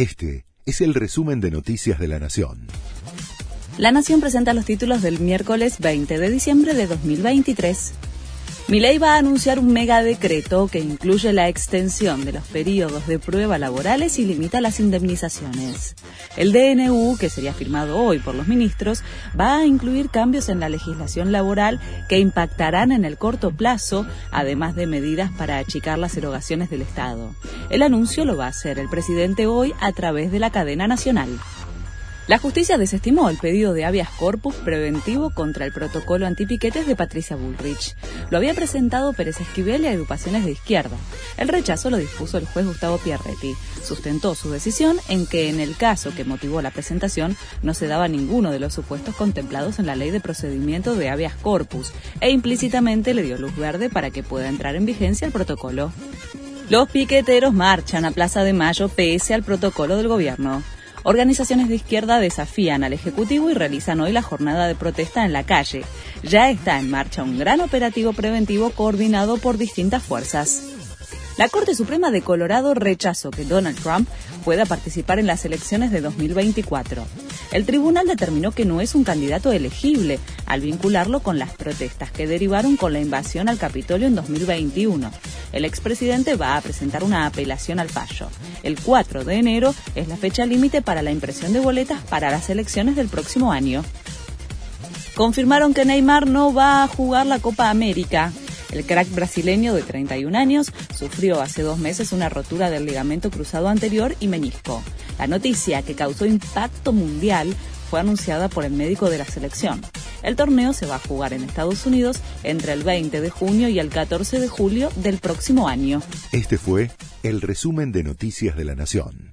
Este es el resumen de Noticias de la Nación. La Nación presenta los títulos del miércoles 20 de diciembre de 2023. Milei va a anunciar un megadecreto que incluye la extensión de los periodos de prueba laborales y limita las indemnizaciones. El DNU, que sería firmado hoy por los ministros, va a incluir cambios en la legislación laboral que impactarán en el corto plazo, además de medidas para achicar las erogaciones del Estado. El anuncio lo va a hacer el presidente hoy a través de la cadena nacional. La justicia desestimó el pedido de habeas corpus preventivo contra el protocolo antipiquetes de Patricia Bullrich. Lo había presentado Pérez Esquivel y agrupaciones de izquierda. El rechazo lo dispuso el juez Gustavo Pierretti. Sustentó su decisión en que en el caso que motivó la presentación no se daba ninguno de los supuestos contemplados en la ley de procedimiento de habeas corpus e implícitamente le dio luz verde para que pueda entrar en vigencia el protocolo. Los piqueteros marchan a Plaza de Mayo pese al protocolo del gobierno. Organizaciones de izquierda desafían al Ejecutivo y realizan hoy la jornada de protesta en la calle. Ya está en marcha un gran operativo preventivo coordinado por distintas fuerzas. La Corte Suprema de Colorado rechazó que Donald Trump pueda participar en las elecciones de 2024. El tribunal determinó que no es un candidato elegible al vincularlo con las protestas que derivaron con la invasión al Capitolio en 2021. El expresidente va a presentar una apelación al fallo. El 4 de enero es la fecha límite para la impresión de boletas para las elecciones del próximo año. Confirmaron que Neymar no va a jugar la Copa América. El crack brasileño de 31 años sufrió hace dos meses una rotura del ligamento cruzado anterior y menisco. La noticia, que causó impacto mundial, fue anunciada por el médico de la selección. El torneo se va a jugar en Estados Unidos entre el 20 de junio y el 14 de julio del próximo año. Este fue el resumen de Noticias de la Nación.